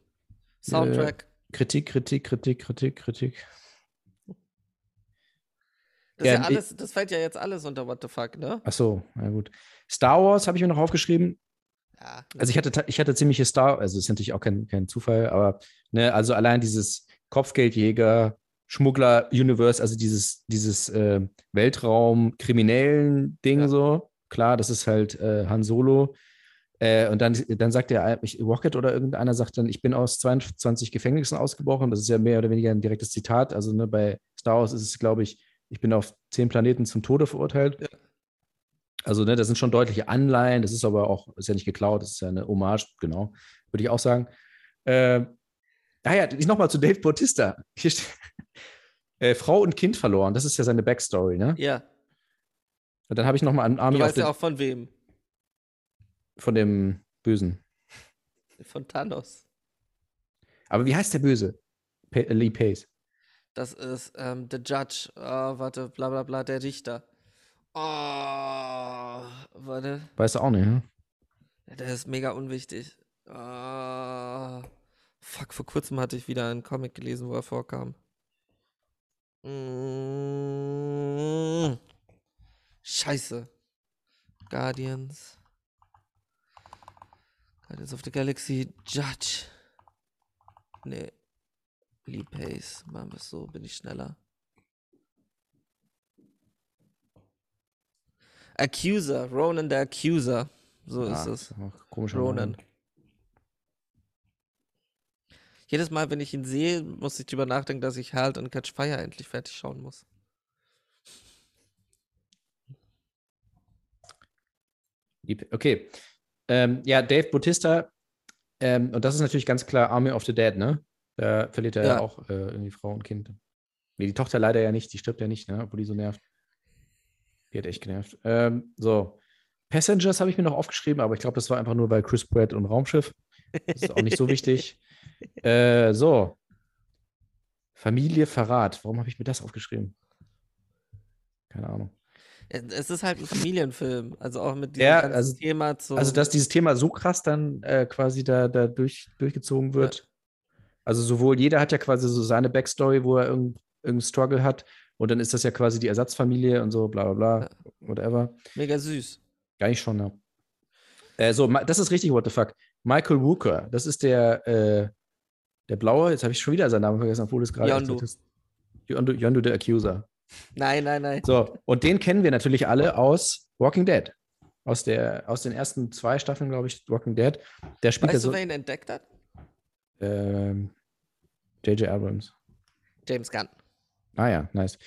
Soundtrack. Kritik, Kritik, Kritik, Kritik, Kritik. Das, ja, ja ich- alles, das fällt ja jetzt alles unter what the fuck, ne? Ach so, na gut. Star Wars habe ich mir noch aufgeschrieben. Ja. Also ich hatte, ich hatte ziemliche Star, also ist natürlich auch kein, kein Zufall, aber ne, also allein dieses Kopfgeldjäger, Schmuggler-Universe, also dieses, dieses äh, Weltraum-Kriminellen-Ding Ja. so, klar, das ist halt äh, Han Solo. Äh, und dann, dann sagt er, ich, Rocket oder irgendeiner sagt dann, ich bin aus 22 Gefängnissen ausgebrochen. Das ist ja mehr oder weniger ein direktes Zitat. Also ne, bei Star Wars ist es, glaube ich, ich bin auf zehn Planeten zum Tode verurteilt. Ja. Also, ne, das sind schon deutliche Anleihen, das ist aber auch, ist ja nicht geklaut, das ist ja eine Hommage, genau, würde ich auch sagen. Äh, ah ja, ich nochmal zu Dave Bautista. Hier steht, äh, Frau und Kind verloren, das ist ja seine Backstory, ne? Ja, Und dann habe ich nochmal an du Army of weißt the, ja auch von wem. von dem Bösen. Von Thanos. Aber wie heißt der Böse? Pa Lee Pace. Das ist ähm, der Judge. Ah, warte, bla bla bla, der Richter. Oh, warte. Weißt du auch nicht, ne? Der ist mega unwichtig. Ah, fuck, vor kurzem hatte ich wieder einen Comic gelesen, wo er vorkam. Mm, Scheiße. Guardians. Guardians of the Galaxy. Judge. Nee. Lee Pace. Machen wir es so, bin ich schneller. Accuser. Ronan der Accuser. So ist Ah, es. auch Komischer Ronan. Name. Jedes Mal, wenn ich ihn sehe, muss ich drüber nachdenken, dass ich Halt und Catch Fire endlich fertig schauen muss. Okay. Ähm, ja, Dave Bautista, ähm, und das ist natürlich ganz klar Army of the Dead, ne? Da verliert er ja, Ja. auch äh, irgendwie Frau und Kind. Nee, die Tochter leider ja nicht, die stirbt ja nicht, ne? Obwohl die so nervt. Die hat echt genervt. Ähm, so. Passengers habe ich mir noch aufgeschrieben, aber ich glaube, das war einfach nur bei Chris Pratt und Raumschiff. Das ist auch nicht so wichtig. Äh, so. Familie Verrat. Warum habe ich mir das aufgeschrieben? Keine Ahnung. Es ist halt ein Familienfilm, also auch mit diesem Ja, also- Thema zu. Also, dass dieses Thema so krass dann äh, quasi da, da durch, durchgezogen wird. Also, sowohl jeder hat ja quasi so seine Backstory, wo er irgendeinen irgendeinen Struggle hat. Und dann ist das ja quasi die Ersatzfamilie und so, bla bla bla, whatever. Mega süß. Gar nicht schon, ja. Äh, so, das ist richtig, what the fuck. Michael Wooker, das ist der, äh, der Blaue, jetzt habe ich schon wieder seinen Namen vergessen, obwohl es gerade Yondu. Yondu, Yondu the Accuser. Nein, nein, nein. So, und den kennen wir natürlich alle aus Walking Dead. Aus, der, aus den ersten zwei Staffeln, glaube ich, Walking Dead. Der spielt Weißt du, so. wer ihn entdeckt hat? Ähm, J.J. Abrams. James Gunn. Ah ja, nice.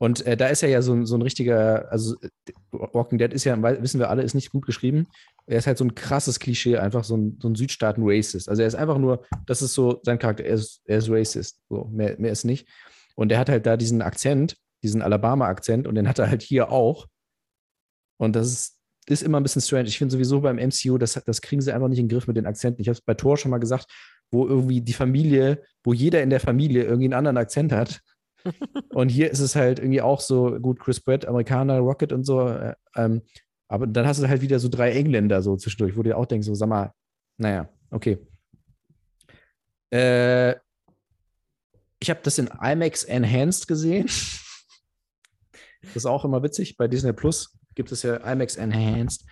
Und äh, da ist er ja so, ein- so ein richtiger, also äh, Walking Dead ist ja, wissen wir alle, ist nicht gut geschrieben. Er ist halt so ein krasses Klischee, einfach so ein, so ein Südstaaten-Racist. Also er ist einfach nur, das ist so sein Charakter, er ist, er ist Racist, so, mehr, mehr ist nicht. Und er hat halt da diesen Akzent, diesen Alabama-Akzent und den hat er halt hier auch. Und das ist, ist immer ein bisschen strange. Ich finde sowieso beim MCU, das, das kriegen sie einfach nicht in den Griff mit den Akzenten. Ich habe es bei Thor schon mal gesagt, wo irgendwie die Familie, wo jeder in der Familie irgendwie einen anderen Akzent hat. Und hier ist es halt irgendwie auch so, gut, Chris Pratt, Amerikaner, Rocket und so. Äh, ähm, aber dann hast du halt wieder so drei Engländer so zwischendurch, wo du dir auch denkst, so, sag mal, naja, okay. Äh, ich habe das in IMAX Enhanced gesehen. Das ist auch immer witzig. Bei Disney Plus gibt es ja IMAX Enhanced.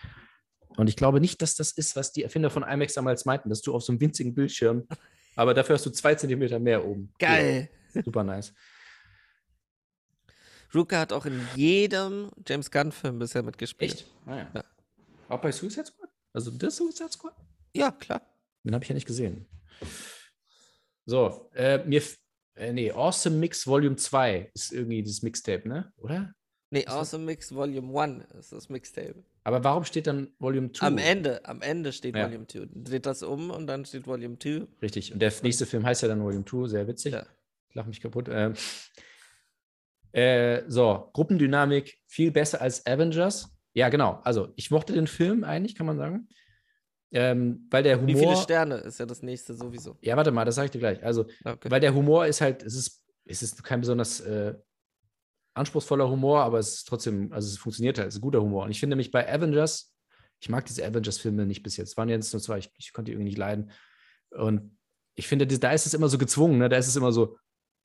Und ich glaube nicht, dass das ist, was die Erfinder von IMAX damals meinten, dass du auf so einem winzigen Bildschirm, aber dafür hast du zwei Zentimeter mehr oben. Geil. Ja, super nice. Ruka hat auch in jedem James Gunn-Film bisher mitgespielt. Echt? Ah, ja. Auch bei Suicide Squad? Also das Suicide Squad? Ja, klar. Den habe ich ja nicht gesehen. So, äh, mir, äh, nee, Awesome Mix Volume 2 ist irgendwie dieses Mixtape, ne? Oder? Nee, das? Awesome Mix Volume 1 ist das Mixtape. Aber warum steht dann Volume 2? Am Ende, am Ende steht Ja. Volume 2. Dreht das um und dann steht Volume 2. Richtig. Und der nächste Film heißt ja dann Volume 2, sehr witzig. Ja. Ich lache mich kaputt. Ähm, äh, so, Gruppendynamik viel besser als Avengers. Ja, genau. Also, ich mochte den Film eigentlich, kann man sagen. Ähm, weil der Humor. Wie viele Sterne ist ja das nächste sowieso. Ja, warte mal, das sage ich dir gleich. Also, Okay. weil der Humor ist halt, es ist, es ist kein besonders äh, anspruchsvoller Humor, aber es ist trotzdem, also es funktioniert halt, es ist guter Humor. Und ich finde nämlich bei Avengers, ich mag diese Avengers-Filme nicht bis jetzt. Es waren jetzt nur zwei, ich, ich konnte die irgendwie nicht leiden. Und ich finde, da ist es immer so gezwungen, ne? Da ist es immer so,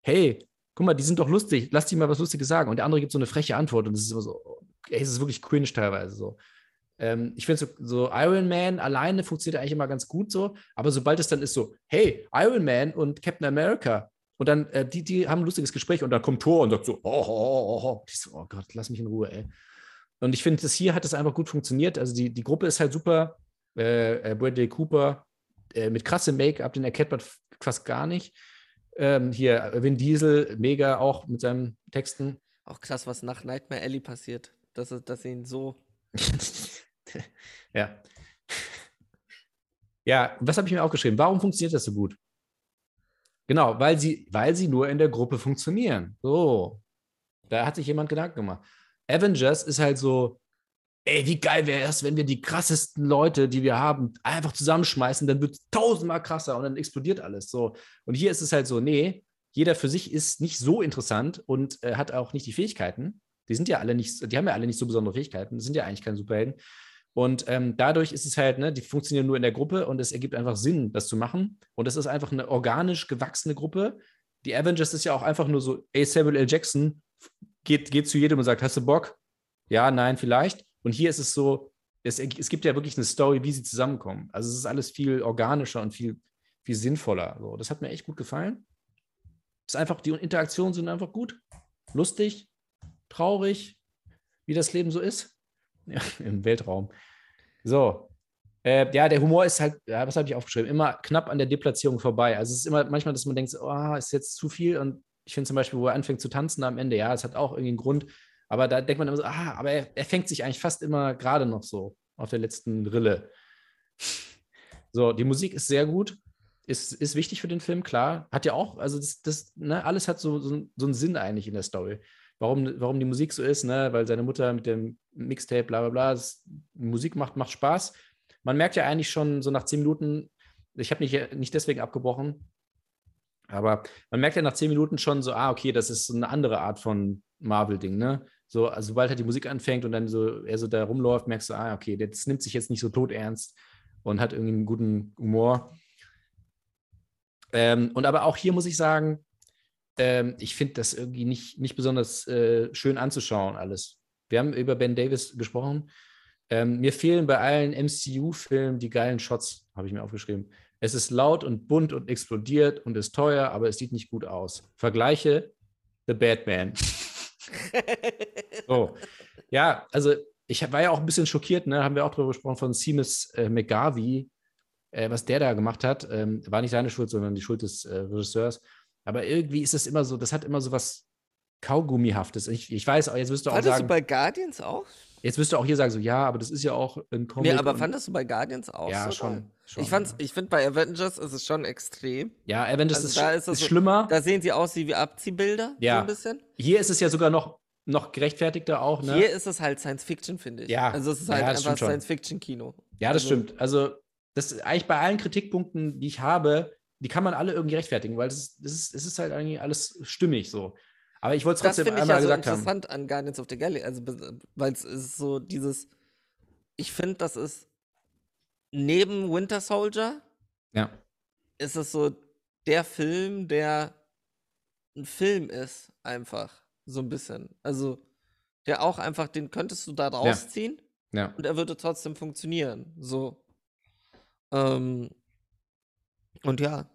hey, guck mal, die sind doch lustig, lass die mal was Lustiges sagen. Und der andere gibt so eine freche Antwort und es ist immer so, ey, es ist wirklich cringe teilweise so. Ähm, ich finde so, so Iron Man alleine funktioniert eigentlich immer ganz gut so, aber sobald es dann ist so, hey, Iron Man und Captain America und dann, äh, die, die haben ein lustiges Gespräch und dann kommt Thor und sagt so, oh, oh, oh, oh. So, oh Gott, lass mich in Ruhe, ey. Und ich finde, das hier hat es einfach gut funktioniert. Also die, die Gruppe ist halt super. Äh, äh, Bradley Cooper äh, mit krassem Make-up, den erkennt man fast gar nicht. Ähm, hier Vin Diesel, mega auch mit seinen Texten. Auch krass, was nach Nightmare Alley passiert. Dass, er- dass sie ihn so. ja. Ja, was habe ich mir aufgeschrieben? Warum funktioniert das so gut? Genau, weil sie, weil sie nur in der Gruppe funktionieren. So. Da hat sich jemand Gedanken gemacht. Avengers ist halt so, ey, wie geil wäre es, wenn wir die krassesten Leute, die wir haben, einfach zusammenschmeißen, dann wird es tausendmal krasser und dann explodiert alles. So. Und hier ist es halt so, nee, jeder für sich ist nicht so interessant und äh, hat auch nicht die Fähigkeiten. Die sind ja alle nicht, die haben ja alle nicht so besondere Fähigkeiten, das sind ja eigentlich keine Superhelden. Und ähm, dadurch ist es halt, ne, die funktionieren nur in der Gruppe und es ergibt einfach Sinn, das zu machen. Und es ist einfach eine organisch gewachsene Gruppe. Die Avengers ist ja auch einfach nur so, ey, Samuel L. Jackson geht, geht zu jedem und sagt, hast du Bock? Ja, nein, vielleicht. Und hier ist es so, es, es gibt ja wirklich eine Story, wie sie zusammenkommen. Also es ist alles viel organischer und viel, viel sinnvoller. So, das hat mir echt gut gefallen. Ist einfach, die Interaktionen sind einfach gut. Lustig, traurig, wie das Leben so ist. Ja, Im Weltraum. So. Äh, ja, der Humor ist halt, ja, was habe ich aufgeschrieben? Immer knapp an der Deplatzierung vorbei. Also es ist immer manchmal, dass man denkt, oh, ist jetzt zu viel. Und ich finde zum Beispiel, wo er anfängt zu tanzen am Ende, ja, es hat auch irgendwie einen Grund. Aber da denkt man immer so, ah, aber er, er fängt sich eigentlich fast immer gerade noch so auf der letzten Rille. So, die Musik ist sehr gut. Ist, ist wichtig für den Film, klar. Hat ja auch, also das, das ne, alles hat so, so, so einen Sinn eigentlich in der Story warum, warum die Musik so ist, ne? weil seine Mutter mit dem Mixtape, bla bla bla, das, Musik macht, macht Spaß. Man merkt ja eigentlich schon so nach zehn Minuten, ich habe nicht, nicht deswegen abgebrochen, aber man merkt ja nach zehn Minuten schon so, ah, okay, das ist so eine andere Art von Marvel-Ding, ne? So, also sobald halt die Musik anfängt und dann so er so da rumläuft, merkst du, ah, okay, das nimmt sich jetzt nicht so tot ernst und hat irgendwie einen guten Humor. Ähm, und aber auch hier muss ich sagen, ähm, ich finde das irgendwie nicht, nicht besonders äh, schön anzuschauen, alles. Wir haben über Ben Davis gesprochen. Ähm, mir fehlen bei allen MCU-Filmen die geilen Shots, habe ich mir aufgeschrieben. Es ist laut und bunt und explodiert und ist teuer, aber es sieht nicht gut aus. Vergleiche The Batman. so. Ja, also ich war ja auch ein bisschen schockiert, ne? haben wir auch darüber gesprochen, von Seamus äh, McGarvey, äh, was der da gemacht hat. Ähm, war nicht seine Schuld, sondern die Schuld des äh, Regisseurs. Aber irgendwie ist es immer so, das hat immer so was Kaugummihaftes. Ich, ich weiß, jetzt wirst du auch Fandest sagen. du bei Guardians auch? Jetzt wirst du auch hier sagen, so, ja, aber das ist ja auch ein Comic. Nee, aber fandest du bei Guardians auch Ja, so? schon, doll? Schon, Ich fand's, ja. ich finde bei Avengers ist es schon extrem. Ja, Avengers Also ist, da ist das ist so- schlimmer. Da sehen sie aus wie Abziehbilder, so Ja. ein bisschen. Hier ist es ja sogar noch, noch gerechtfertigter auch, ne? Hier ist es halt Science Fiction, finde ich. Ja. Also es ist Ja, halt das einfach. Science Fiction Kino. ja, das also- stimmt. Also, das ist eigentlich bei allen Kritikpunkten, die ich habe, die kann man alle irgendwie rechtfertigen, weil es ist, es ist, halt eigentlich alles stimmig so. Aber ich wollte es Das trotzdem finde ich einmal ja so gesagt haben. interessant an Guardians of the Galaxy, also weil es ist so dieses, ich finde, das ist neben Winter Soldier Ja. ist es so der Film, der ein Film ist, einfach so ein bisschen. Also der auch einfach, den könntest du da rausziehen Ja. und er würde trotzdem funktionieren. So. Ähm, und ja,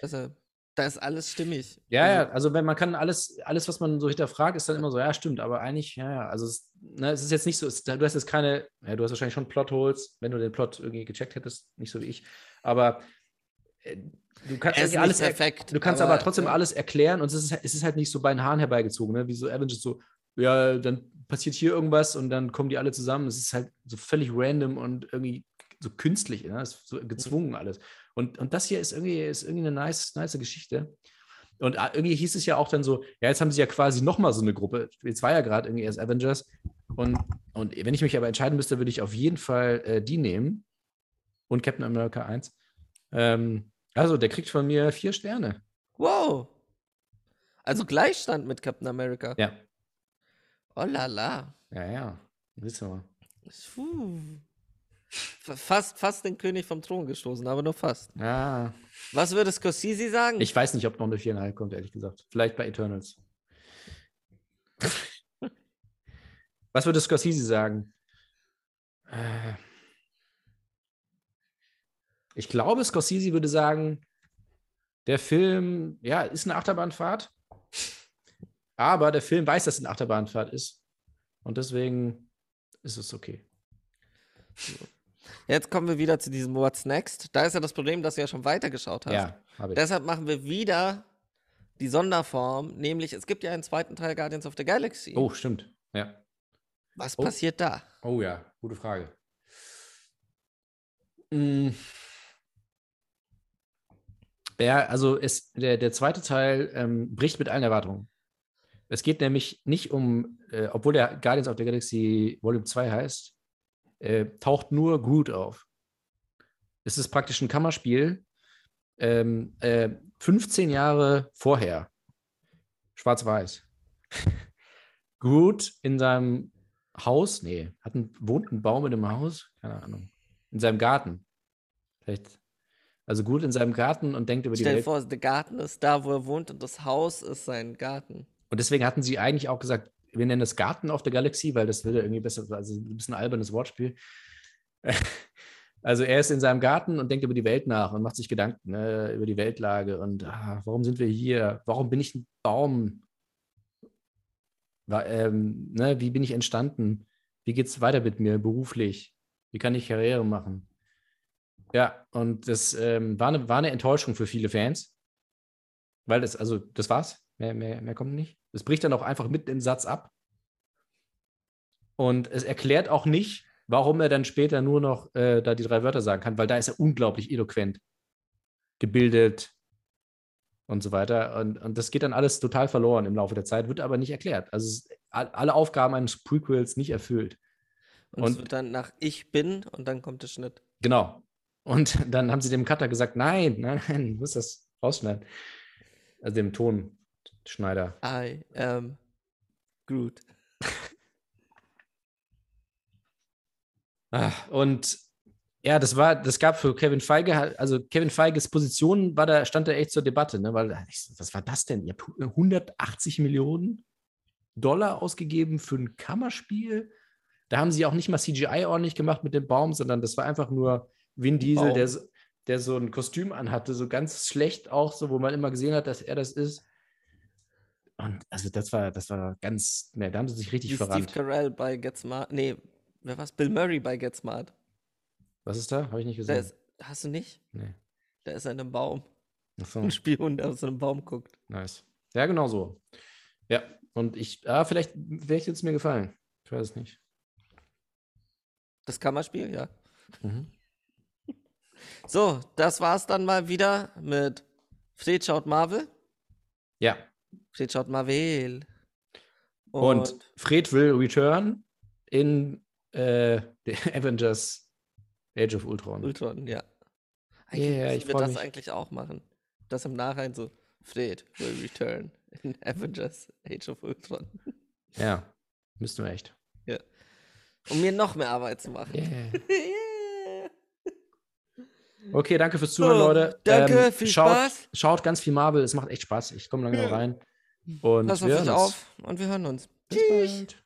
also, da ist alles stimmig. Ja, also, ja, also wenn man kann alles, alles, was man so hinterfragt, ist dann immer so, ja, stimmt, aber eigentlich, ja, ja, also es, ne, es ist jetzt nicht so, es, du hast jetzt keine, ja, du hast wahrscheinlich schon Plotholes, wenn du den Plot irgendwie gecheckt hättest, nicht so wie ich, aber äh, du kannst ist irgendwie alles, er- perfekt, du kannst aber, aber, trotzdem ja. alles erklären und es ist, es ist halt nicht so bei den Haaren herbeigezogen, ne, wie so Avengers so, ja, dann passiert hier irgendwas und dann kommen die alle zusammen, es ist halt so völlig random und irgendwie so künstlich, ne, es ist so gezwungen alles. Und, und das hier ist irgendwie, ist irgendwie eine nice, nice Geschichte. Und ah, irgendwie hieß es ja auch dann so, ja, jetzt haben sie ja quasi nochmal so eine Gruppe. Jetzt war ja gerade irgendwie erst Avengers. Und, und wenn ich mich aber entscheiden müsste, würde ich auf jeden Fall äh, die nehmen. Und Captain America 1. Ähm, also, der kriegt von mir vier Sterne. Wow. Also Gleichstand mit Captain America. Ja. Oh la la. Ja, ja. Wissen wir. Puh. Fast, fast den König vom Thron gestoßen, aber nur fast. Ja. Was würde Scorsese sagen? Ich weiß nicht, ob noch eine viereinhalb kommt, ehrlich gesagt. Vielleicht bei Eternals. Was würde Scorsese sagen? Äh, Ich glaube, Scorsese würde sagen, der Film, ja, ist eine Achterbahnfahrt. Aber der Film weiß, dass es eine Achterbahnfahrt ist. Und deswegen ist es okay. Jetzt kommen wir wieder zu diesem What's Next. Da ist ja das Problem, dass du ja schon weitergeschaut hast. Ja, habe ich. Deshalb machen wir wieder die Sonderform, nämlich es gibt ja einen zweiten Teil Guardians of the Galaxy. oh, stimmt. Ja. Was oh. passiert da? Oh ja, gute Frage. Mm. Ja, also es, der, der zweite Teil ähm, bricht mit allen Erwartungen. Es geht nämlich nicht um, äh, obwohl der Guardians of the Galaxy Volume 2 heißt, äh, taucht nur Groot auf. Es ist praktisch ein Kammerspiel. Ähm, äh, 15 Jahre vorher. Schwarz-Weiß. Groot in seinem Haus, nee, hat ein, wohnt ein Baum in einem Haus? Keine Ahnung. In seinem Garten. Vielleicht. Also gut in seinem Garten und denkt über die Stell dir Welt. vor, der Garten ist da, wo er wohnt und das Haus ist sein Garten. Und deswegen hatten sie eigentlich auch gesagt, wir nennen es Garten of the Galaxy, weil das würde irgendwie besser, also ein bisschen albernes Wortspiel. Also er ist in seinem Garten und denkt über die Welt nach und macht sich Gedanken ne, über die Weltlage und ah, warum sind wir hier? Warum bin ich ein Baum? Wa- ähm, ne, wie bin ich entstanden? Wie geht es weiter mit mir beruflich? Wie kann ich Karriere machen? Ja, und das ähm, war, eine, war eine Enttäuschung für viele Fans. Weil das, also, das war's. Mehr, mehr, mehr kommt nicht. Es bricht dann auch einfach mitten im Satz ab. Und es erklärt auch nicht, warum er dann später nur noch äh, da die drei Wörter sagen kann, weil da ist er unglaublich eloquent, gebildet und so weiter. Und, und das geht dann alles total verloren im Laufe der Zeit, wird aber nicht erklärt. Also es, all- alle Aufgaben eines Prequels nicht erfüllt. Und, es Und- wird dann nach Ich bin und dann kommt der Schnitt. Genau. Und dann haben sie dem Cutter gesagt, nein, nein, nein, du musst das rausschneiden. Also dem Tonschneider. I am Groot. Ah, Und Ja, das war, das gab für Kevin Feige, halt- also Kevin Feiges Position war da, stand da echt zur Debatte, ne? Weil was war das denn? Ihr habt 180 Millionen Dollar ausgegeben für ein Kammerspiel. Da haben sie auch nicht mal CGI ordentlich gemacht mit dem Baum, sondern das war einfach nur Vin Diesel, der, so- der so ein Kostüm anhatte, so ganz schlecht auch, so, wo man immer gesehen hat, dass er das ist. Und also das war, das war ganz, ne, da haben sie sich richtig Wie Steve verrannt. Carell bei Get Smart. Nee, wer war's? Bill Murray bei Get Smart. Was ist da? Habe ich nicht gesehen. ist, hast du nicht? nee. Der ist in einem Baum. Ach so. Ein Spion, der aus einem Baum guckt. Nice. Ja, genau so. Ja, und ich, ah, vielleicht, vielleicht hätte es mir gefallen. Ich weiß es nicht. Das Kammerspiel, ja. Mhm. So, das war's dann mal wieder mit Fred schaut Marvel. Ja, Fred schaut Marvel. und, Fred will return in äh, The Avengers Age of Ultron. Ultron, ja. Ja, Eigentlich ja, müssen ich wir das mich. eigentlich auch machen. Das im Nachhinein so, Fred will return in Avengers Age of Ultron. Ja, müssten wir echt. Um mir noch mehr Arbeit zu machen. Yeah. Yeah. Okay, danke fürs Zuhören, So, Leute. danke, viel schaut, Spaß. Schaut ganz viel Marvel, es macht echt Spaß. Ich komme langsam rein. Und Pass auf wir hören uns. auf und wir hören uns. Bis bald.